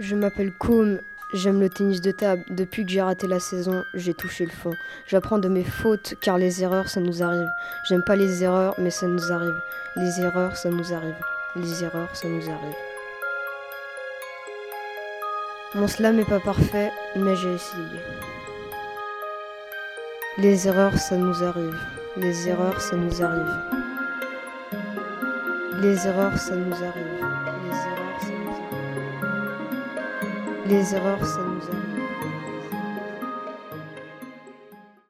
Je m'appelle Koum, j'aime le tennis de table. Depuis que j'ai raté la saison, j'ai touché le fond. J'apprends de mes fautes car les erreurs, ça nous arrive. J'aime pas les erreurs, mais ça nous arrive. Les erreurs, ça nous arrive. Les erreurs, ça nous arrive. Mon slam n'est pas parfait, mais j'ai essayé. Les erreurs, ça nous arrive. Les erreurs, ça nous arrive. Les erreurs, ça nous arrive. Les erreurs, ça nous arrive les erreurs, ça nous arrive.